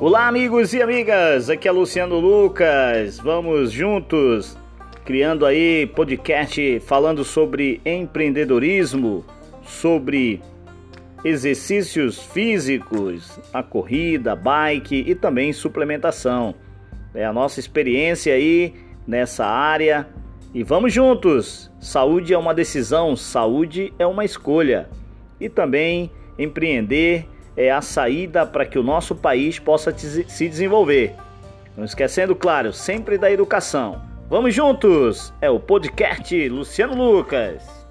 Olá, amigos e amigas. Aqui é Luciano Lucas. Vamos juntos criando aí podcast falando sobre empreendedorismo, sobre exercícios físicos, a corrida, bike e também suplementação. É a nossa experiência aí nessa área e vamos juntos. Saúde é uma decisão, saúde é uma escolha. E também empreender é a saída para que o nosso país possa se desenvolver. Não esquecendo, claro, sempre da educação. Vamos juntos! É o podcast Luciano Lucas.